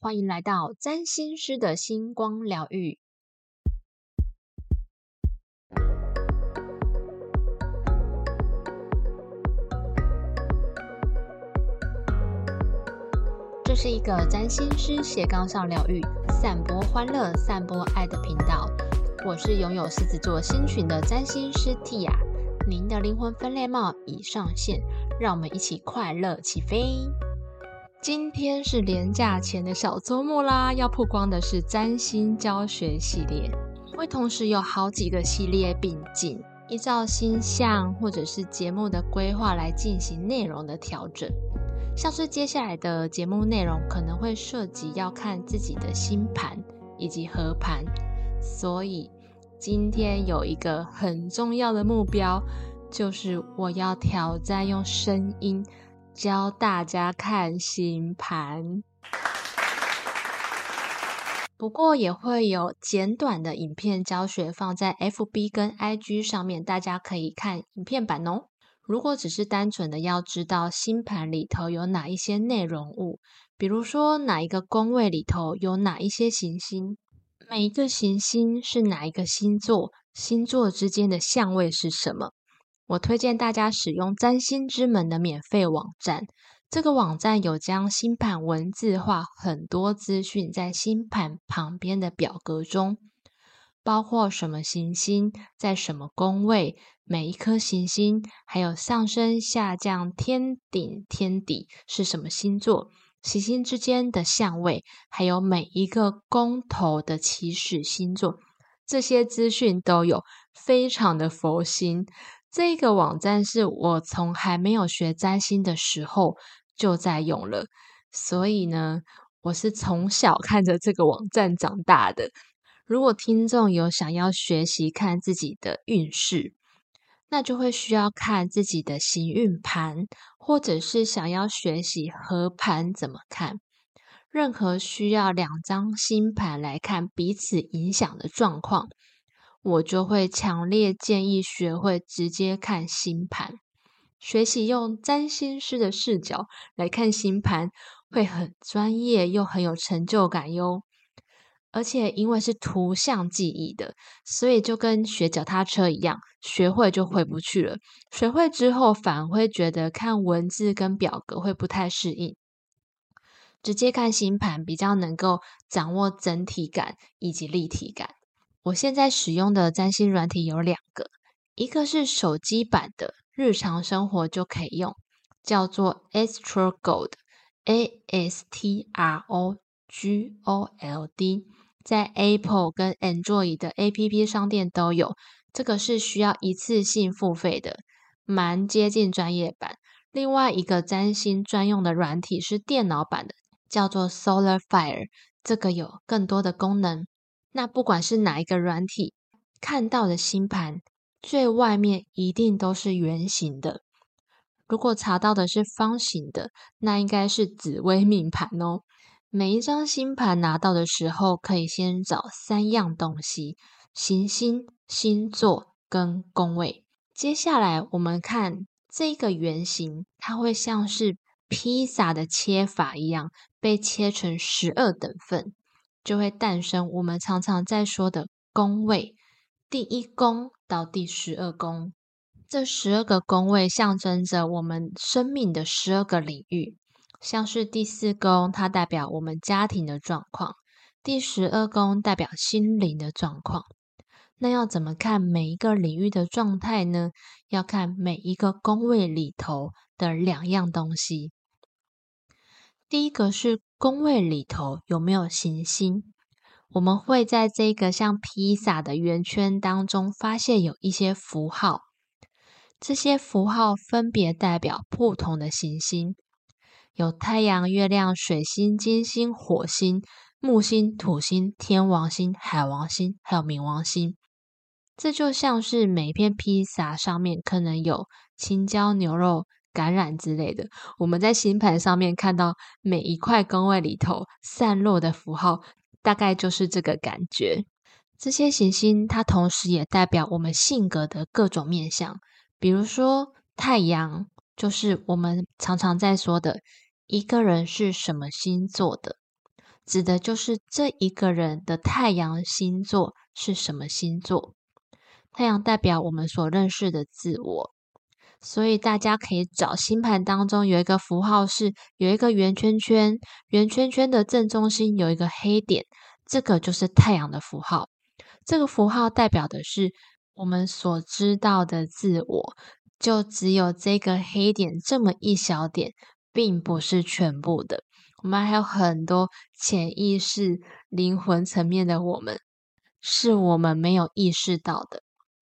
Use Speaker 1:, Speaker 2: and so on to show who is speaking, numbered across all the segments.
Speaker 1: 欢迎来到占星师的星光疗愈。这是一个占星师斜杠上疗愈、散播欢乐、散播爱的频道。我是拥有狮子座星群的占星师 Tia，您的灵魂分类帽已上线，让我们一起快乐起飞。今天是连假前的小周末啦，要曝光的是占星教学系列，会同时有好几个系列并进，依照星象或者是节目的规划来进行内容的调整。像是接下来的节目内容可能会涉及要看自己的星盘以及合盘，所以今天有一个很重要的目标，就是我要挑战用声音。教大家看星盘，不过也会有简短的影片教学放在 FB 跟 IG 上面，大家可以看影片版哦。如果只是单纯的要知道星盘里头有哪一些内容物，比如说哪一个宫位里头有哪一些行星，每一个行星是哪一个星座，星座之间的相位是什么。我推荐大家使用占星之门的免费网站。这个网站有将星盘文字化很多资讯在星盘旁边的表格中，包括什么行星在什么宫位，每一颗行星，还有上升、下降、天顶、天底是什么星座，行星之间的相位，还有每一个宫头的起始星座，这些资讯都有，非常的佛心。这个网站是我从还没有学占星的时候就在用了，所以呢，我是从小看着这个网站长大的。如果听众有想要学习看自己的运势，那就会需要看自己的行运盘，或者是想要学习合盘怎么看。任何需要两张星盘来看彼此影响的状况。我就会强烈建议学会直接看星盘，学习用占星师的视角来看星盘，会很专业又很有成就感哟。而且因为是图像记忆的，所以就跟学脚踏车一样，学会就回不去了。学会之后反而会觉得看文字跟表格会不太适应，直接看星盘比较能够掌握整体感以及立体感。我现在使用的占星软体有两个，一个是手机版的，日常生活就可以用，叫做 Astro Gold，A S T R O G O L D，在 Apple 跟 Android 的 A P P 商店都有。这个是需要一次性付费的，蛮接近专业版。另外一个占星专用的软体是电脑版的，叫做 Solar Fire，这个有更多的功能。那不管是哪一个软体看到的星盘，最外面一定都是圆形的。如果查到的是方形的，那应该是紫微命盘哦。每一张星盘拿到的时候，可以先找三样东西：行星、星座跟宫位。接下来我们看这个圆形，它会像是披萨的切法一样，被切成十二等份。就会诞生我们常常在说的宫位，第一宫到第十二宫，这十二个宫位象征着我们生命的十二个领域。像是第四宫，它代表我们家庭的状况；第十二宫代表心灵的状况。那要怎么看每一个领域的状态呢？要看每一个宫位里头的两样东西。第一个是。宫位里头有没有行星？我们会在这个像披萨的圆圈当中发现有一些符号，这些符号分别代表不同的行星，有太阳、月亮、水星、金星、火星、木星、土星、天王星、海王星，还有冥王星。这就像是每片披萨上面可能有青椒牛肉。感染之类的，我们在星盘上面看到每一块宫位里头散落的符号，大概就是这个感觉。这些行星它同时也代表我们性格的各种面相，比如说太阳，就是我们常常在说的一个人是什么星座的。指的就是这一个人的太阳星座是什么星座。太阳代表我们所认识的自我，所以大家可以找星盘当中有一个符号是有一个圆圈圈，圆圈圈的正中心有一个黑点，这个就是太阳的符号。这个符号代表的是我们所知道的自我，就只有这个黑点这么一小点，并不是全部的。我们还有很多潜意识、灵魂层面的我们，是我们没有意识到的。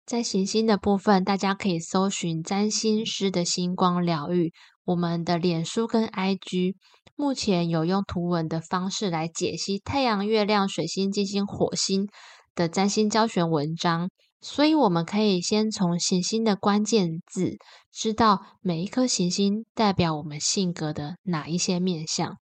Speaker 1: 在行星的部分，大家可以搜寻占星师的星光疗愈。我们的脸书跟 IG 目前有用图文的方式来解析太阳、月亮、水星、金星、火星。的占星教学文章，所以我们可以先从行星的关键字，知道每一颗行星代表我们性格的哪一些面相，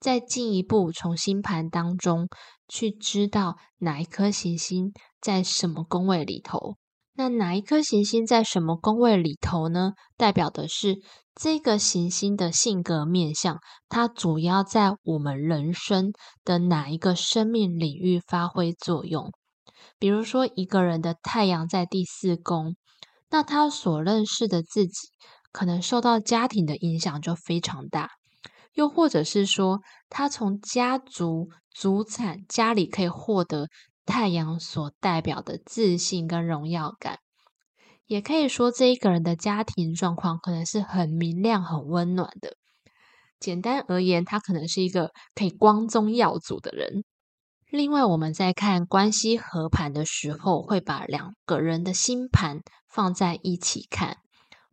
Speaker 1: 再进一步从星盘当中去知道哪一颗行星在什么宫位里头。那哪一颗行星在什么宫位里头呢？代表的是这个行星的性格面相，它主要在我们人生的哪一个生命领域发挥作用？比如说，一个人的太阳在第四宫，那他所认识的自己，可能受到家庭的影响就非常大；又或者是说，他从家族、祖产、家里可以获得太阳所代表的自信跟荣耀感。也可以说，这一个人的家庭状况可能是很明亮、很温暖的。简单而言，他可能是一个可以光宗耀祖的人。另外，我们在看关系合盘的时候，会把两个人的星盘放在一起看，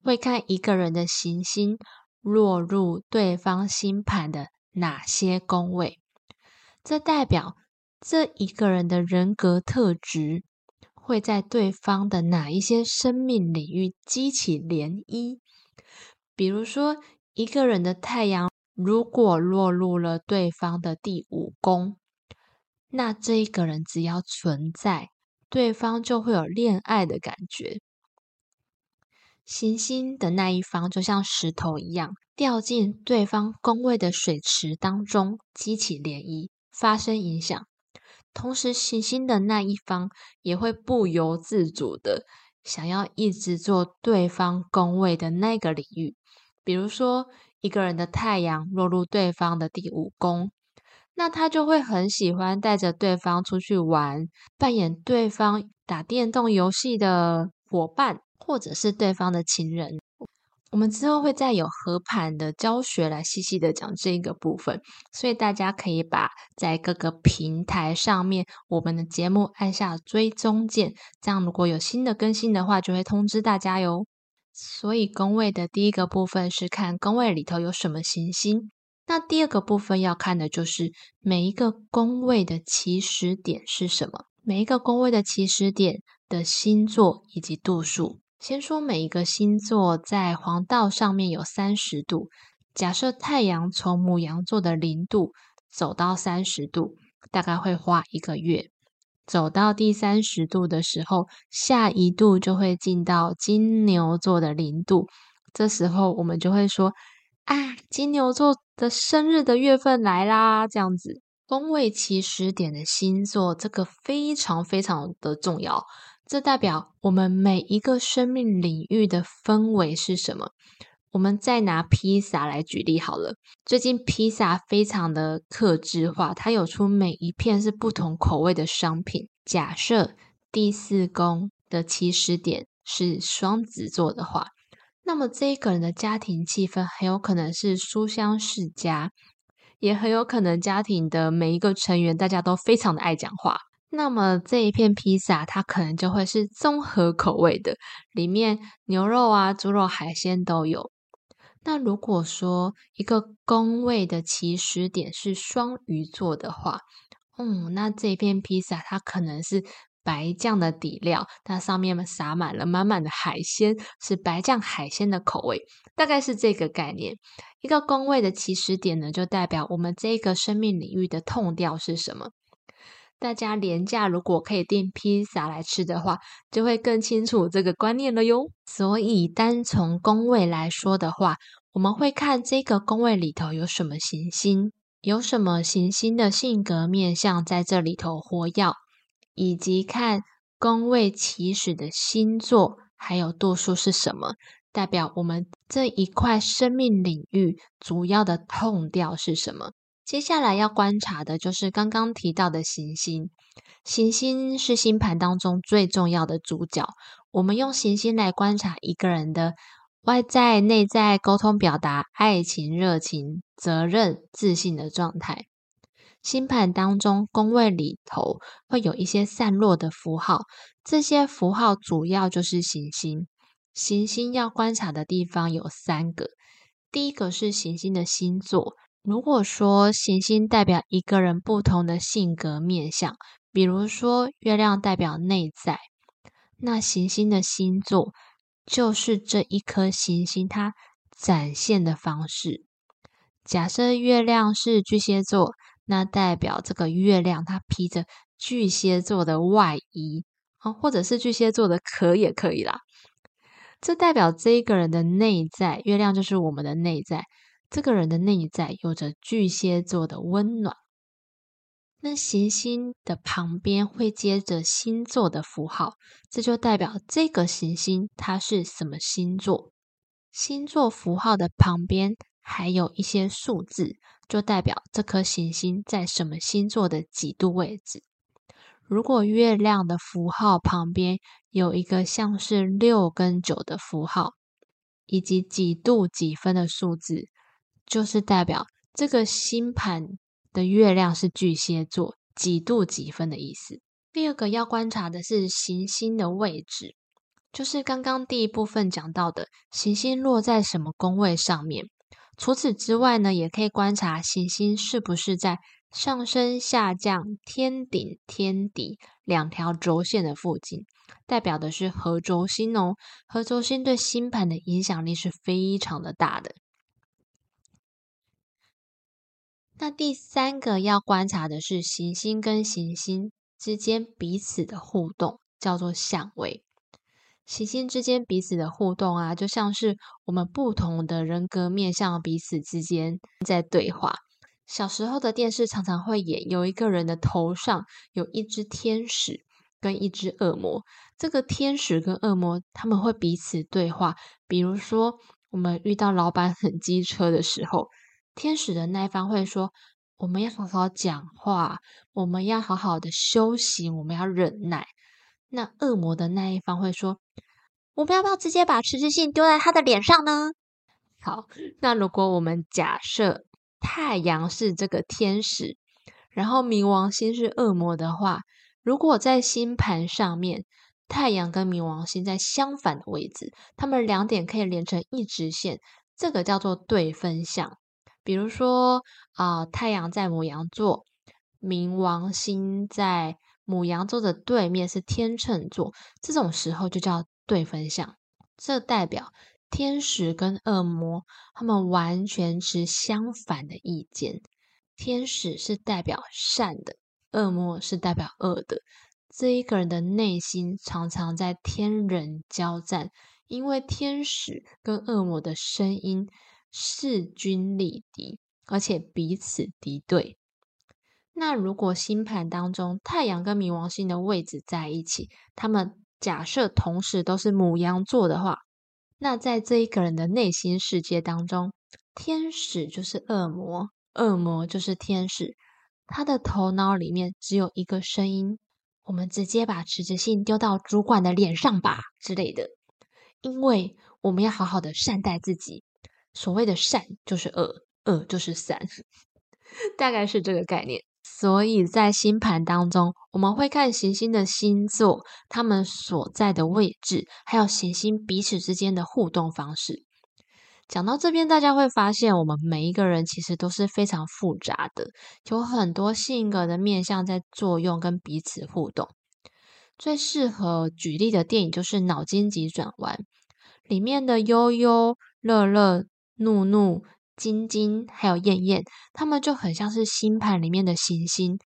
Speaker 1: 会看一个人的行星落入对方星盘的哪些宫位，这代表这一个人的人格特质会在对方的哪一些生命领域激起涟漪。比如说，一个人的太阳如果落入了对方的第五宫。那这一个人只要存在，对方就会有恋爱的感觉。行星的那一方就像石头一样，掉进对方宫位的水池当中，激起涟漪，发生影响。同时，行星的那一方也会不由自主的想要一直做对方宫位的那个领域。比如说，一个人的太阳落入对方的第五宫。那他就会很喜欢带着对方出去玩，扮演对方打电动游戏的伙伴，或者是对方的情人。我们之后会再有合盘的教学来细细的讲这一个部分，所以大家可以把在各个平台上面我们的节目按下追踪键，这样如果有新的更新的话，就会通知大家哟。所以宫位的第一个部分是看宫位里头有什么行星。那第二个部分要看的就是每一个宫位的起始点是什么，每一个宫位的起始点的星座以及度数。先说每一个星座在黄道上面有三十度，假设太阳从母羊座的零度走到三十度，大概会花一个月。走到第三十度的时候，下一度就会进到金牛座的零度，这时候我们就会说。啊，金牛座的生日的月份来啦，这样子，宫位起始点的星座，这个非常非常的重要。这代表我们每一个生命领域的氛围是什么。我们再拿披萨来举例好了，最近披萨非常的克制化，它有出每一片是不同口味的商品。假设第四宫的起始点是双子座的话。那么这一个人的家庭气氛很有可能是书香世家，也很有可能家庭的每一个成员大家都非常的爱讲话。那么这一片披萨它可能就会是综合口味的，里面牛肉啊、猪肉、海鲜都有。那如果说一个宫位的起始点是双鱼座的话，嗯，那这一片披萨它可能是。白酱的底料，它上面撒满了满满的海鲜，是白酱海鲜的口味，大概是这个概念。一个宫位的起始点呢，就代表我们这个生命领域的痛调是什么。大家廉价如果可以订披萨来吃的话，就会更清楚这个观念了哟。所以单从宫位来说的话，我们会看这个宫位里头有什么行星。有什么行星的性格面相在这里头活跃，以及看宫位起始的星座还有度数是什么，代表我们这一块生命领域主要的痛调是什么。接下来要观察的就是刚刚提到的行星。行星是星盘当中最重要的主角。我们用行星来观察一个人的外在、内在、沟通表达、爱情、热情、责任、自信的状态。星盘当中宫位里头会有一些散落的符号，这些符号主要就是行星。行星要观察的地方有三个，第一个是行星的星座。如果说行星代表一个人不同的性格面相，比如说月亮代表内在，那行星的星座就是这一颗行星它展现的方式。假设月亮是巨蟹座，那代表这个月亮它披着巨蟹座的外衣啊，或者是巨蟹座的壳也可以啦。这代表这一个人的内在，月亮就是我们的内在。这个人的内在有着巨蟹座的温暖，那行星的旁边会接着星座的符号，这就代表这个行星它是什么星座。星座符号的旁边还有一些数字，就代表这颗行星在什么星座的几度位置。如果月亮的符号旁边有一个像是六跟九的符号，以及几度几分的数字。就是代表这个星盘的月亮是巨蟹座，几度几分的意思。第二个要观察的是行星的位置，就是刚刚第一部分讲到的行星落在什么宫位上面。除此之外呢，也可以观察行星是不是在上升、下降、天顶、天底两条轴线的附近，代表的是合轴星哦。合轴星对星盘的影响力是非常的大的。那第三个要观察的是行星跟行星之间彼此的互动，叫做相位。行星之间彼此的互动啊，就像是我们不同的人格面向彼此之间在对话。小时候的电视常常会演，有一个人的头上有一只天使跟一只恶魔，这个天使跟恶魔他们会彼此对话。比如说，我们遇到老板很机车的时候。天使的那一方会说：“我们要好好讲话，我们要好好的修行，我们要忍耐。”那恶魔的那一方会说：“我们要不要直接把辞职信丢在他的脸上呢？”好，那如果我们假设太阳是这个天使，然后冥王星是恶魔的话，如果在星盘上面太阳跟冥王星在相反的位置，他们两点可以连成一直线，这个叫做对分相。比如说啊，太阳在母羊座，冥王星在母羊座的对面是天秤座，这种时候就叫对分相。这代表天使跟恶魔他们完全持相反的意见。天使是代表善的，恶魔是代表恶的。这一个人的内心常常在天人交战，因为天使跟恶魔的声音。势均力敌，而且彼此敌对。那如果星盘当中太阳跟冥王星的位置在一起，他们假设同时都是母羊座的话，那在这一个人的内心世界当中，天使就是恶魔，恶魔就是天使。他的头脑里面只有一个声音：我们直接把辞职信丢到主管的脸上吧之类的。因为我们要好好的善待自己。所谓的善就是恶，恶就是善，大概是这个概念。所以在星盘当中，我们会看行星的星座，他们所在的位置，还有行星彼此之间的互动方式。讲到这边，大家会发现，我们每一个人其实都是非常复杂的，有很多性格的面向在作用跟彼此互动。最适合举例的电影就是《脑筋急转弯》里面的悠悠、乐乐。怒怒、晶晶还有燕燕，他们就很像是星盘里面的行星，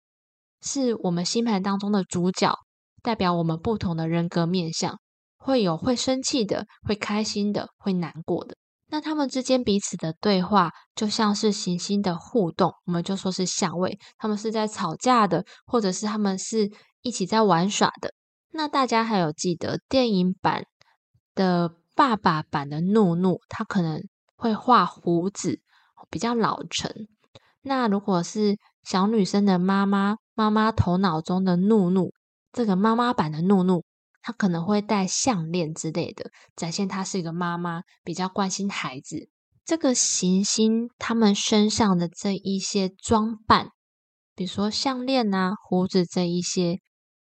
Speaker 1: 是我们星盘当中的主角，代表我们不同的人格面相，会有会生气的，会开心的，会难过的。那他们之间彼此的对话，就像是行星的互动，我们就说是相位。他们是在吵架的，或者是他们是一起在玩耍的。那大家还有记得电影版的爸爸版的怒怒，他可能会画胡子，比较老成。那如果是小女生的妈妈，妈妈头脑中的怒怒，这个妈妈版的怒怒。她可能会戴项链之类的，展现她是一个妈妈，比较关心孩子。这个行星他们身上的这一些装扮，比如说项链啊、胡子这一些，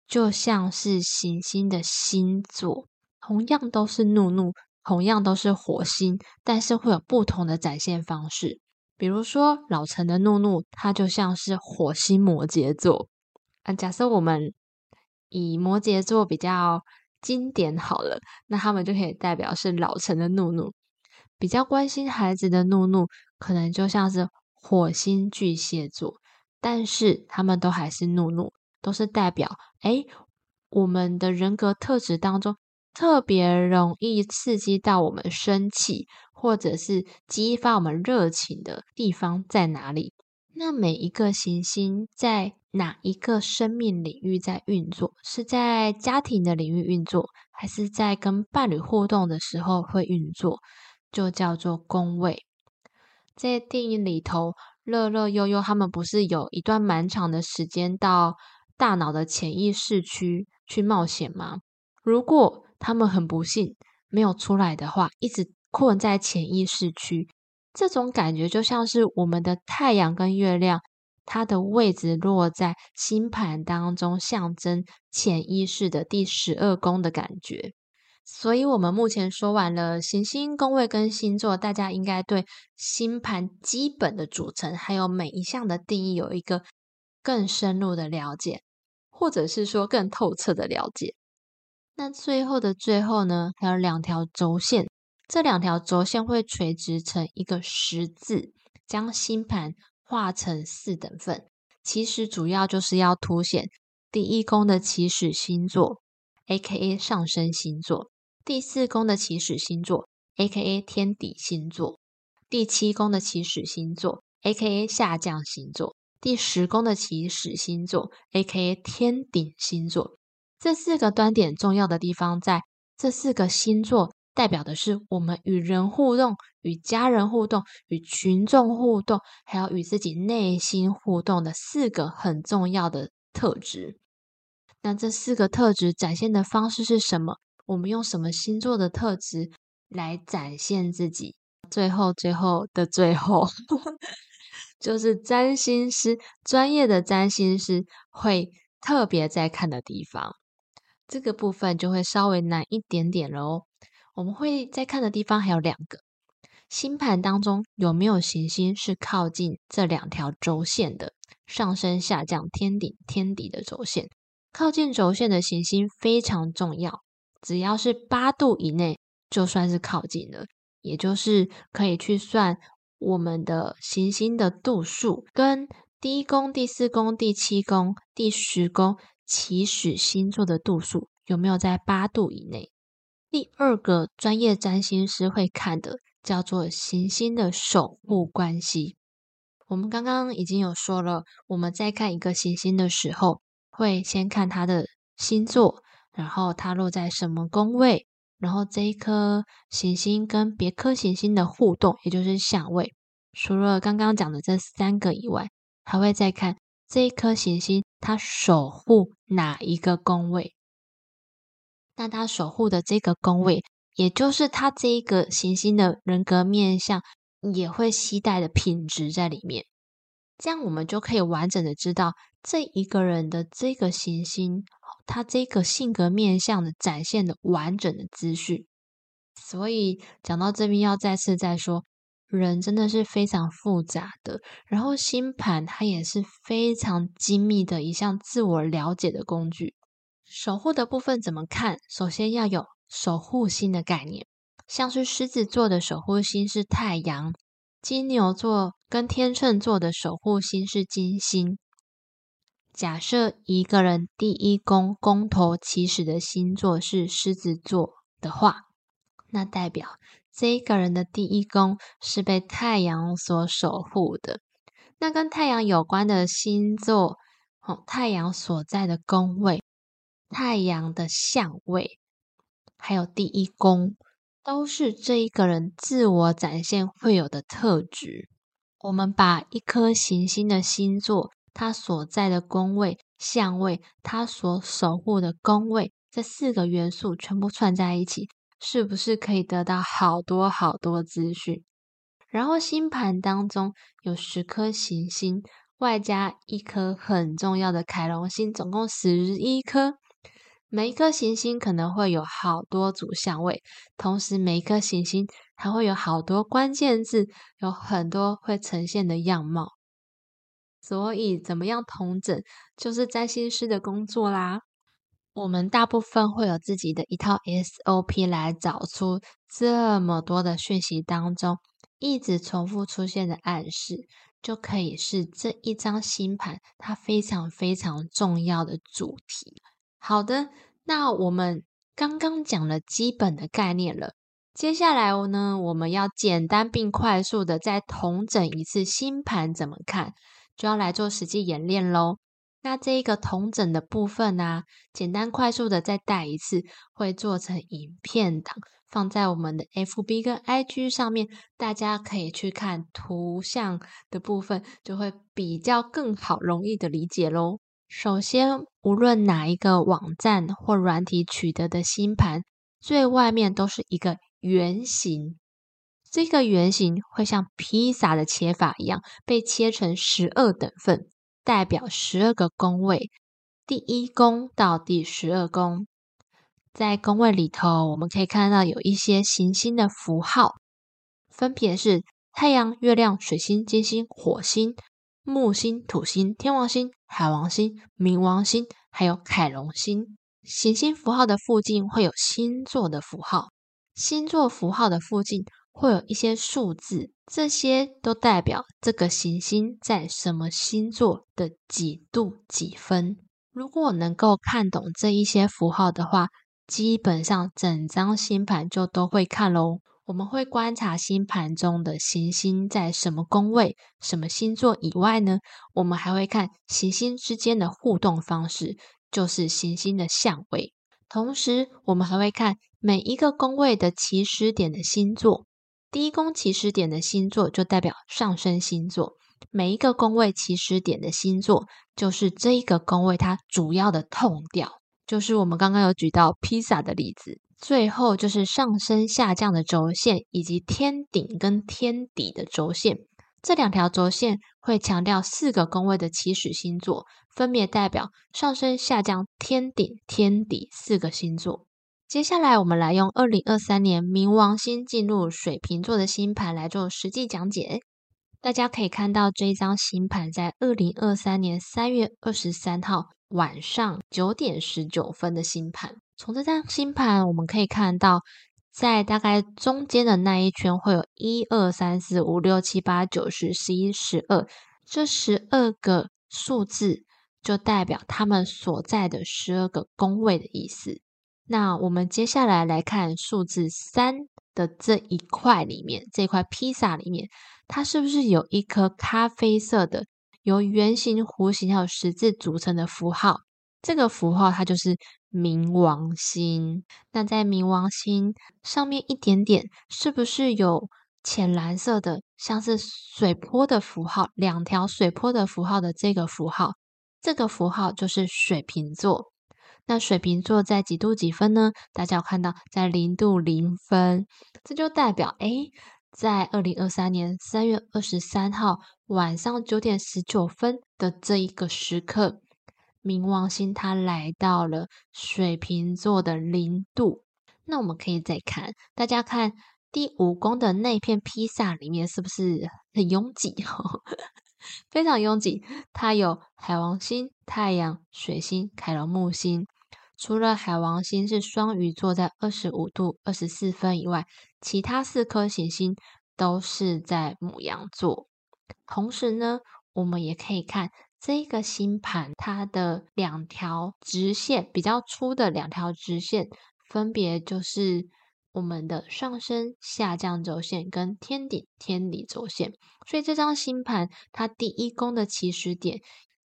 Speaker 1: 就像是行星的星座，同样都是怒怒，同样都是火星，但是会有不同的展现方式。比如说老陈的怒怒，它就像是火星摩羯座。啊，假设我们。以摩羯座比较经典好了，那他们就可以代表是老成的怒怒，比较关心孩子的怒怒，可能就像是火星巨蟹座，但是他们都还是怒怒，都是代表哎，我们的人格特质当中特别容易刺激到我们生气，或者是激发我们热情的地方在哪里？那每一个行星在。哪一个生命领域在运作？是在家庭的领域运作，还是在跟伴侣互动的时候会运作？就叫做宫位。在电影里头，乐乐悠悠他们不是有一段蛮长的时间到大脑的潜意识区去冒险吗？如果他们很不幸没有出来的话，一直困在潜意识区，这种感觉就像是我们的太阳跟月亮。它的位置落在星盘当中，象征潜意识的第十二宫的感觉。所以，我们目前说完了行星宫位跟星座，大家应该对星盘基本的组成，还有每一项的定义有一个更深入的了解，或者是说更透彻的了解。那最后的最后呢，还有两条轴线，这两条轴线会垂直成一个十字，将星盘。划成四等份，其实主要就是要凸显第一宫的起始星座，A.K.A 上升星座；第四宫的起始星座，A.K.A 天底星座；第七宫的起始星座，A.K.A 下降星座；第十宫的起始星座，A.K.A 天顶星座。这四个端点重要的地方，在这四个星座。代表的是我们与人互动、与家人互动、与群众互动，还有与自己内心互动的四个很重要的特质。那这四个特质展现的方式是什么？我们用什么星座的特质来展现自己？最后，最后的最后，就是占星师专业的占星师会特别在看的地方。这个部分就会稍微难一点点了。我们会在看的地方还有两个星盘当中有没有行星是靠近这两条轴线的上升、下降、天顶、天底的轴线，靠近轴线的行星非常重要。只要是八度以内，就算是靠近了，也就是可以去算我们的行星的度数，跟第一宫、第四宫、第七宫、第十宫起始星座的度数有没有在八度以内。第二个专业占星师会看的叫做行星的守护关系。我们刚刚已经有说了，我们在看一个行星的时候，会先看它的星座，然后它落在什么宫位，然后这一颗行星跟别颗行星的互动，也就是相位。除了刚刚讲的这三个以外，还会再看这一颗行星它守护哪一个宫位。那他守护的这个宫位，也就是他这一个行星的人格面相，也会期待的品质在里面。这样我们就可以完整的知道这一个人的这个行星，他这个性格面相的展现的完整的资讯。所以讲到这边，要再次再说，人真的是非常复杂的，然后星盘它也是非常精密的一项自我了解的工具。守护的部分怎么看？首先要有守护星的概念，像是狮子座的守护星是太阳，金牛座跟天秤座的守护星是金星。假设一个人第一宫宫头起始的星座是狮子座的话，那代表这一个人的第一宫是被太阳所守护的。那跟太阳有关的星座，哦，太阳所在的宫位、太阳的相位，还有第一宫，都是这一个人自我展现会有的特质。我们把一颗行星的星座，它所在的宫位、相位，它所守护的宫位，这四个元素全部串在一起，是不是可以得到好多好多资讯？然后星盘当中有十颗行星，外加一颗很重要的凯龙星，总共十一颗。每一颗行星可能会有好多组相位，同时每一颗行星还会有好多关键字，有很多会呈现的样貌。所以，怎么样同整，就是占星师的工作啦。我们大部分会有自己的一套 SOP 来找出这么多的讯息当中，一直重复出现的暗示，就可以是这一张星盘它非常非常重要的主题。好的，那我们刚刚讲了基本的概念了，接下来呢，我们要简单并快速的再统整一次星盘怎么看，就要来做实际演练喽。那这一个同整的部分呢，简单快速的再带一次，会做成影片档，放在我们的 FB 跟 IG 上面，大家可以去看图像的部分，就会比较更好，容易的理解喽。首先，无论哪一个网站或软体取得的星盘，最外面都是一个圆形。这个圆形会像披萨的切法一样，被切成十二等份，代表十二个宫位，第一宫到第十二宫。在宫位里头，我们可以看到有一些行星的符号，分别是太阳、月亮、水星、金星、火星。木星、土星、天王星、海王星、冥王星，还有凯龙星。行星符号的附近会有星座的符号，星座符号的附近会有一些数字，这些都代表这个行星在什么星座的几度几分。如果能够看懂这一些符号的话，基本上整张星盘就都会看喽。我们会观察星盘中的行星在什么宫位、什么星座以外呢？我们还会看行星之间的互动方式，就是行星的相位。同时，我们还会看每一个宫位的起始点的星座。第一宫起始点的星座就代表上升星座，每一个宫位起始点的星座就是这一个宫位它主要的痛调。就是我们刚刚有举到披萨的例子。最后就是上升下降的轴线，以及天顶跟天底的轴线。这两条轴线会强调四个宫位的起始星座，分别代表上升、下降、天顶、天底四个星座。接下来，我们来用二零二三年冥王星进入水瓶座的星盘来做实际讲解。大家可以看到这一张星盘在二零二三年三月二十三号晚上九点十九分的星盘。从这张星盘，我们可以看到，在大概中间的那一圈，会有一二三四五六七八九十十一十二，这十二个数字就代表他们所在的十二个宫位的意思。那我们接下来来看数字三的这一块里面，这块披萨里面，它是不是有一颗咖啡色的，由圆形、弧形还有十字组成的符号？这个符号它就是冥王星。那在冥王星上面一点点，是不是有浅蓝色的，像是水波的符号？两条水波的符号的这个符号，这个符号就是水瓶座。那水瓶座在几度几分呢？大家有看到在零度零分，这就代表哎，在二零二三年三月二十三号晚上九点十九分的这一个时刻。冥王星它来到了水瓶座的零度，那我们可以再看，大家看第五宫的那片披萨里面是不是很拥挤？非常拥挤。它有海王星、太阳、水星、凯龙木星。除了海王星是双鱼座在二十五度二十四分以外，其他四颗行星都是在母羊座。同时呢，我们也可以看。这个星盘，它的两条直线比较粗的两条直线，分别就是我们的上升、下降轴线跟天顶、天理轴线。所以这张星盘它第一宫的起始点，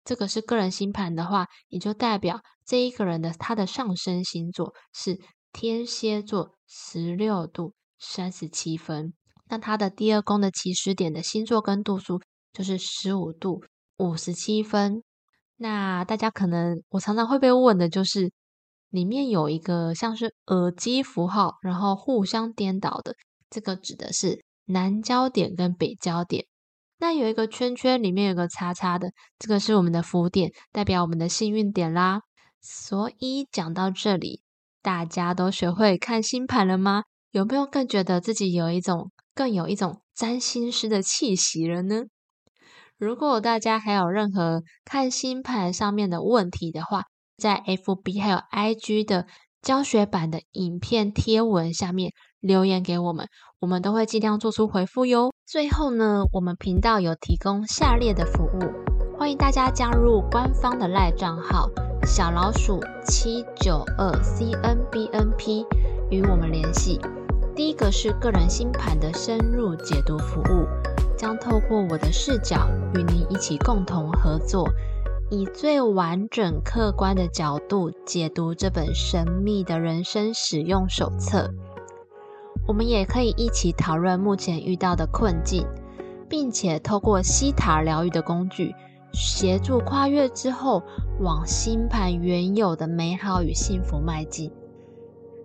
Speaker 1: 这个是个人星盘的话，也就代表这一个人的他的上升星座是天蝎座，十六度三十七分。那他的第二宫的起始点的星座跟度数就是十五度五十七分。那大家可能我常常会被问的就是。里面有一个像是耳机符号，然后互相颠倒的，这个指的是南焦点跟北焦点。那有一个圈圈，里面有个叉叉的，这个是我们的福点，代表我们的幸运点啦。所以讲到这里，大家都学会看星盘了吗？有没有更觉得自己有一种更有一种占星师的气息了呢？如果大家还有任何看星盘上面的问题的话，在 FB 还有 IG 的教学版的影片贴文下面留言给我们，我们都会尽量做出回复哟。最后呢，我们频道有提供下列的服务，欢迎大家加入官方的赖账号小老鼠七九二 CNBNP 与我们联系。第一个是个人星盘的深入解读服务，将透过我的视角与您一起共同合作。以最完整、客观的角度解读这本神秘的人生使用手册。我们也可以一起讨论目前遇到的困境，并且透过西塔疗愈的工具，协助跨越之后往星盘原有的美好与幸福迈进。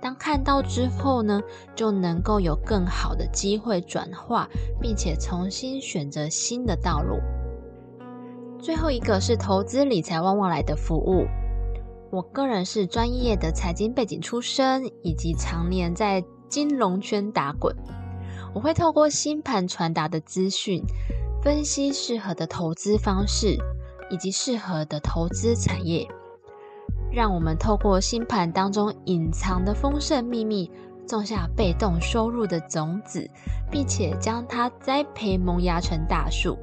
Speaker 1: 当看到之后呢，就能够有更好的机会转化，并且重新选择新的道路。最后一个是投资理财旺旺来的服务。我个人是专业的财经背景出身，以及常年在金融圈打滚。我会透过星盘传达的资讯，分析适合的投资方式，以及适合的投资产业，让我们透过星盘当中隐藏的丰盛秘密，种下被动收入的种子，并且将它栽培萌芽成大树。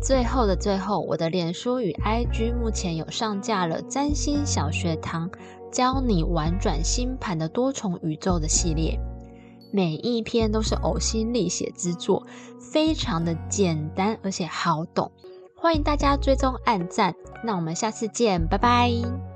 Speaker 1: 最后的最后，我的脸书与 IG 目前有上架了占星小学堂，教你玩转星盘的多重宇宙的系列，每一篇都是呕心沥血之作，非常的简单而且好懂，欢迎大家追踪按赞，那我们下次见，拜拜。